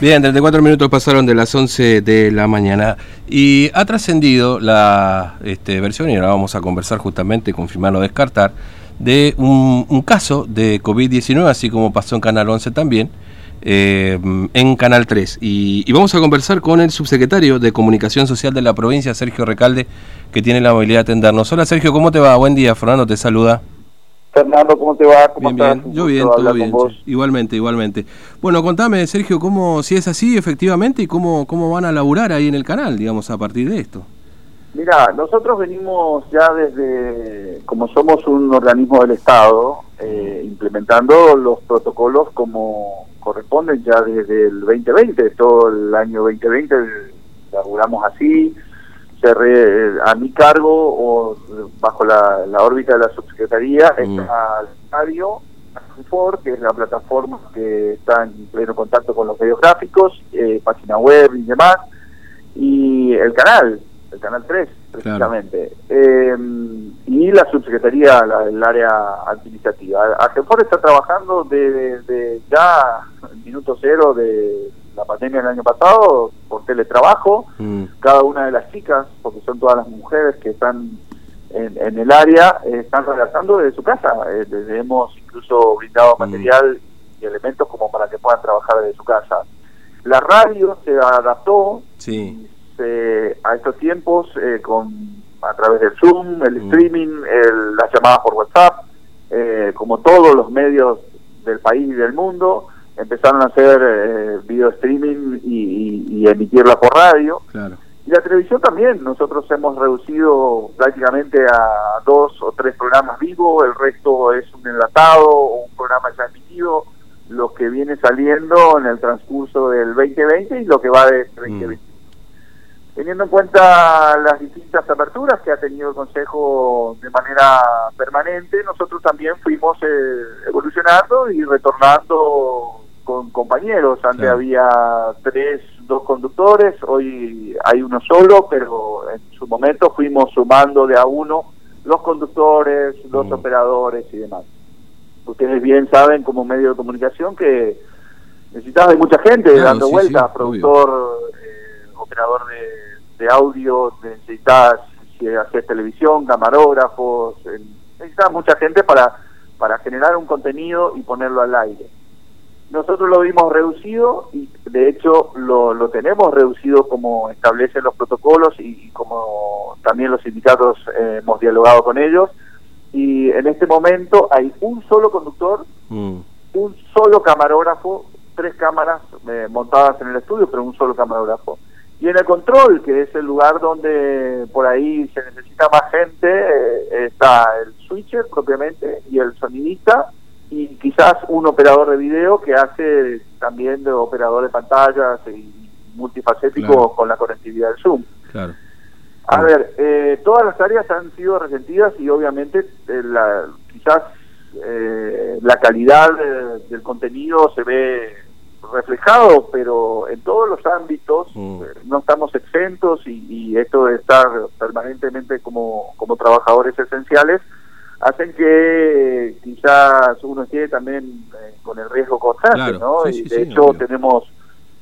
Bien, 34 minutos pasaron de las 11 de la mañana y ha trascendido la este, versión, y ahora vamos a conversar justamente, confirmar o descartar, de un, caso de COVID-19, así como pasó en Canal 11 también, eh, en Canal 3. Y, y, vamos a conversar con el subsecretario de Comunicación Social de la provincia, Sergio Recalde, que tiene la amabilidad de atendernos. Hola Sergio, ¿cómo te va? Buen día, Fernando te saluda. Fernando, ¿cómo te va? ¿Cómo bien, estás? bien. Yo bien, todo bien. Igualmente, igualmente. Bueno, contame, Sergio, cómo, si es así efectivamente y cómo, cómo van a laburar ahí en el canal, digamos, a partir de esto. Mira, nosotros venimos ya desde, como somos un organismo del Estado, eh, implementando los protocolos como corresponden ya desde el 2020, todo el año 2020 laburamos así, a mi cargo o bajo la, órbita de la subsecretaría mm. está el radio que es la plataforma que está en pleno contacto con los medios gráficos, eh, página web y demás, y el canal, el canal 3, precisamente. Em, y la subsecretaría, el área administrativa. Agenfor está trabajando desde de ya el minuto cero de la pandemia del año pasado por teletrabajo. Mm. Cada una de las chicas, porque son todas las mujeres que están en, el área, están redactando desde su casa. Eh, les hemos incluso brindado mm. material y elementos como para que puedan trabajar desde su casa. La radio se adaptó a estos tiempos eh, con a través del Zoom, el mm. streaming, las llamadas por WhatsApp, eh, como todos los medios del país y del mundo empezaron a hacer eh, video streaming y, emitirla por radio. Y la televisión también, nosotros hemos reducido prácticamente a dos o tres programas vivos, el resto es un enlatado o un programa ya emitido, lo que viene saliendo en el transcurso del 2020 y lo que va de 2021. Mm. Teniendo en cuenta las distintas aperturas que ha tenido el Consejo de manera permanente, nosotros también fuimos eh, evolucionando y retornando con compañeros. Antes había tres, dos conductores, hoy hay uno solo, pero en su momento fuimos sumando de a uno los conductores, los mm. operadores y demás. Ustedes bien saben como medio de comunicación que necesitas de mucha gente dando vueltas, productor, eh, operador de, de, audio, necesitas si haces televisión, camarógrafos, necesitas mucha gente para, para generar un contenido y ponerlo al aire. Nosotros lo vimos reducido y de hecho lo, lo tenemos reducido como establecen los protocolos y, como también los sindicatos eh, hemos dialogado con ellos. Y en este momento hay un solo conductor, mm. un solo camarógrafo, tres cámaras eh, montadas en el estudio, pero un solo camarógrafo. Y en el control, que es el lugar donde por ahí se necesita más gente, eh, está el switcher propiamente y el sonidista y quizás un operador de video que hace también de operador de pantallas y multifacético con la conectividad del Zoom. Claro. A ver, eh, todas las áreas han sido resentidas y obviamente eh, la, quizás eh, la calidad del contenido se ve reflejado, pero en todos los ámbitos mm. no estamos exentos y, y, esto de estar permanentemente como, como trabajadores esenciales hacen que quizás uno esté también eh, con el riesgo constante, ¿no? y de hecho tenemos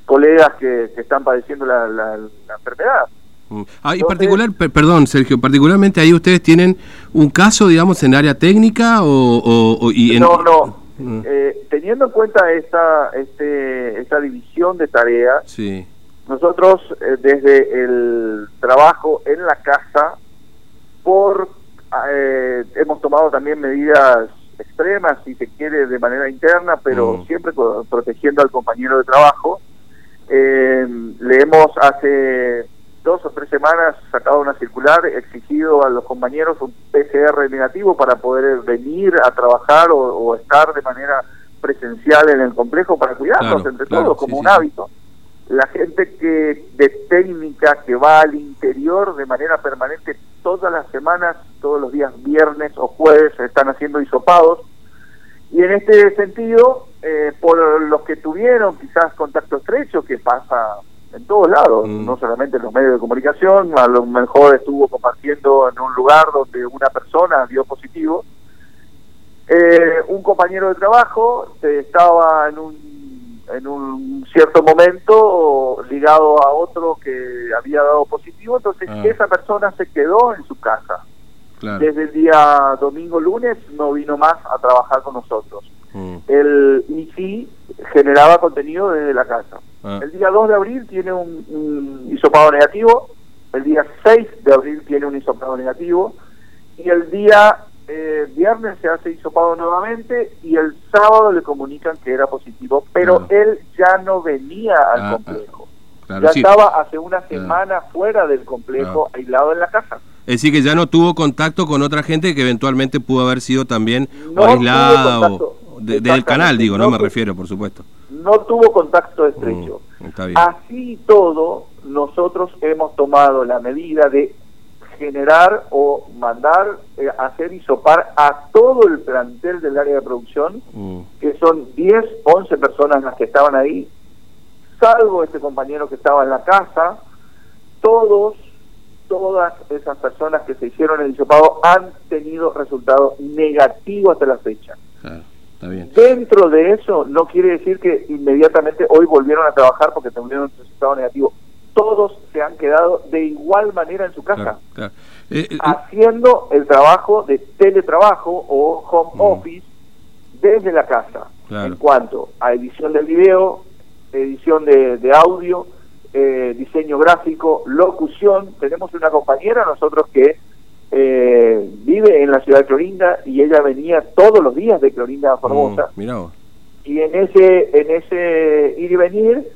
colegas que, están padeciendo la, la, enfermedad. Mm. Ah, y particular, perdón Sergio, particularmente ahí ustedes tienen un caso, digamos, en área técnica o, y No, no. Mm. Eh, teniendo en cuenta esta, este, esta división de tareas, sí. nosotros eh, desde el trabajo en la casa, por eh, hemos tomado también medidas extremas, si se quiere, de manera interna, pero mm. siempre protegiendo al compañero de trabajo. Eh, le hemos hace dos o tres semanas sacado una circular, exigido a los compañeros un PCR negativo para poder venir a trabajar o, estar de manera presencial en el complejo para cuidarnos entre todos como un hábito la gente que de técnica que va al interior de manera permanente todas las semanas, todos los días viernes o jueves están haciendo hisopados y en este sentido eh, por los que tuvieron quizás contacto estrecho que pasa en todos lados, mm. no solamente en los medios de comunicación, a lo mejor estuvo compartiendo en un lugar donde una persona dio positivo, eh, un compañero de trabajo estaba en un en un cierto momento ligado a otro que había dado positivo, entonces Ah. esa persona se quedó en su casa. Claro. Desde el día domingo, lunes, no vino más a trabajar con nosotros. Mm. El ICI generaba contenido desde la casa. Ah. El día 2 de abril tiene un, un hisopado negativo, el día 6 de abril tiene un hisopado negativo, y el día eh, viernes se hace hisopado nuevamente y el sábado le comunican que era positivo, pero Ah. él ya no venía al Ah, complejo. Claro, ya sí. estaba hace una semana fuera del complejo, Ah. aislado en la casa. Es decir, que ya no tuvo contacto con otra gente que eventualmente pudo haber sido también No aislada o de- del canal, digo, no, No me refiero, por supuesto. No tuvo contacto estrecho. Mm, está bien. Así todo, nosotros hemos tomado la medida de generar o mandar eh, hacer isopar a todo el plantel del área de producción, Mm, que son 10, 11 personas las que estaban ahí, salvo este compañero que estaba en la casa, todos, todas esas personas que se hicieron el hisopado han tenido resultado negativo hasta la fecha. está bien. Dentro de eso, no quiere decir que inmediatamente hoy volvieron a trabajar porque tuvieron un resultado negativo. Todos se han quedado de igual manera en su casa, Claro, claro. Eh, eh, haciendo el trabajo de teletrabajo o home office desde la casa. Claro. En cuanto a edición del video, edición de, de audio, eh, diseño gráfico, locución, tenemos una compañera nosotros que eh, vive en la ciudad de Clorinda y ella venía todos los días de Clorinda a Formosa vos. y en ese en ese ir y venir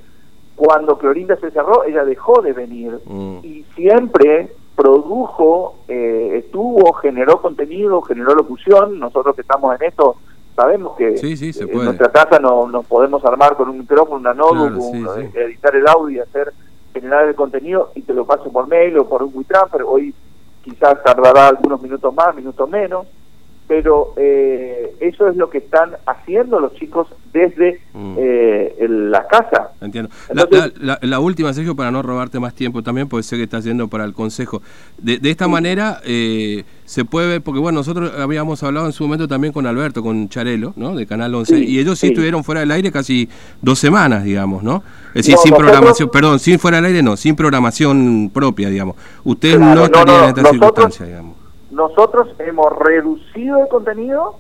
cuando Clorinda se cerró ella dejó de venir Mm. y siempre produjo eh, estuvo generó contenido generó locución nosotros que estamos en esto sabemos que Sí, sí, se en nuestra casa no nos podemos armar con un micrófono una notebook Claro, sí. editar el audio y hacer generar el contenido y te lo paso por mail o por un WeTransfer hoy quizás tardará algunos minutos más minutos menos pero eh, eso es lo que están haciendo los chicos desde Mm. eh, el- la casa. Entiendo. La, Entonces- la- la- la última, Sergio, para no robarte más tiempo también, porque sé que estás yendo para el consejo. De, de esta manera eh, se puede ver, porque bueno, nosotros habíamos hablado en su momento también con Alberto, con Charelo, ¿no? De Canal 11, Sí, y ellos sí, sí. estuvieron fuera del aire casi dos semanas, digamos, ¿no? Es decir, No, sin nosotros- programación, perdón, sin fuera del aire no, sin programación propia, digamos. Ustedes Claro, no no, estarían no, en esta nosotros- circunstancia, digamos. Nosotros hemos reducido el contenido,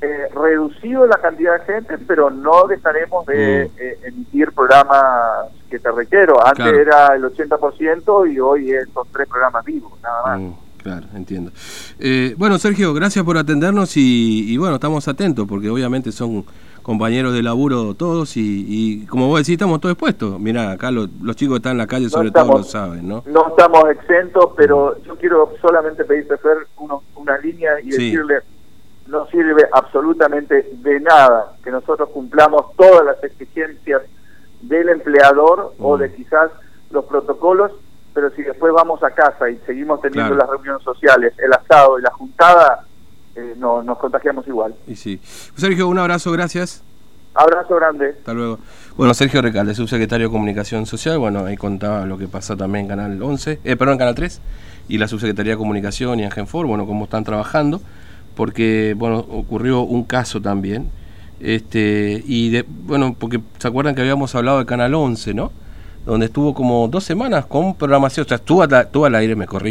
eh, reducido la cantidad de gente, pero no dejaremos de Mm. eh, emitir programas que te requiero. Antes Claro. era el 80% y hoy es- son tres programas vivos, nada más. Mm, claro, entiendo. Eh, bueno, Sergio, gracias por atendernos y, y bueno, estamos atentos porque obviamente son compañeros de laburo todos y, y como vos decís, estamos todos expuestos. Mirá, acá lo- los chicos que están en la calle No sobre todo lo saben, ¿no? No estamos exentos, pero yo quiero solamente pedirte, Fer, uno- una línea y Sí. decirle, no sirve absolutamente de nada que nosotros cumplamos todas las exigencias del empleador o Mm. de quizás los protocolos, pero si después vamos a casa y seguimos teniendo Claro. las reuniones sociales, el asado y la juntada, eh, no, nos contagiamos igual. Y sí. Sergio, un abrazo, gracias. Abrazo grande. Hasta luego. Bueno, Sergio Recalde, subsecretario de Comunicación Social, bueno, ahí contaba lo que pasa también en Canal 11, eh, perdón, en Canal 3, y la Subsecretaría de Comunicación y en Genfor, bueno, cómo están trabajando, porque, bueno, ocurrió un caso también, este, y, de, bueno, porque se acuerdan que habíamos hablado de Canal 11, ¿no? Donde estuvo como dos semanas con programación, o sea, estuvo, al- aire, me corrí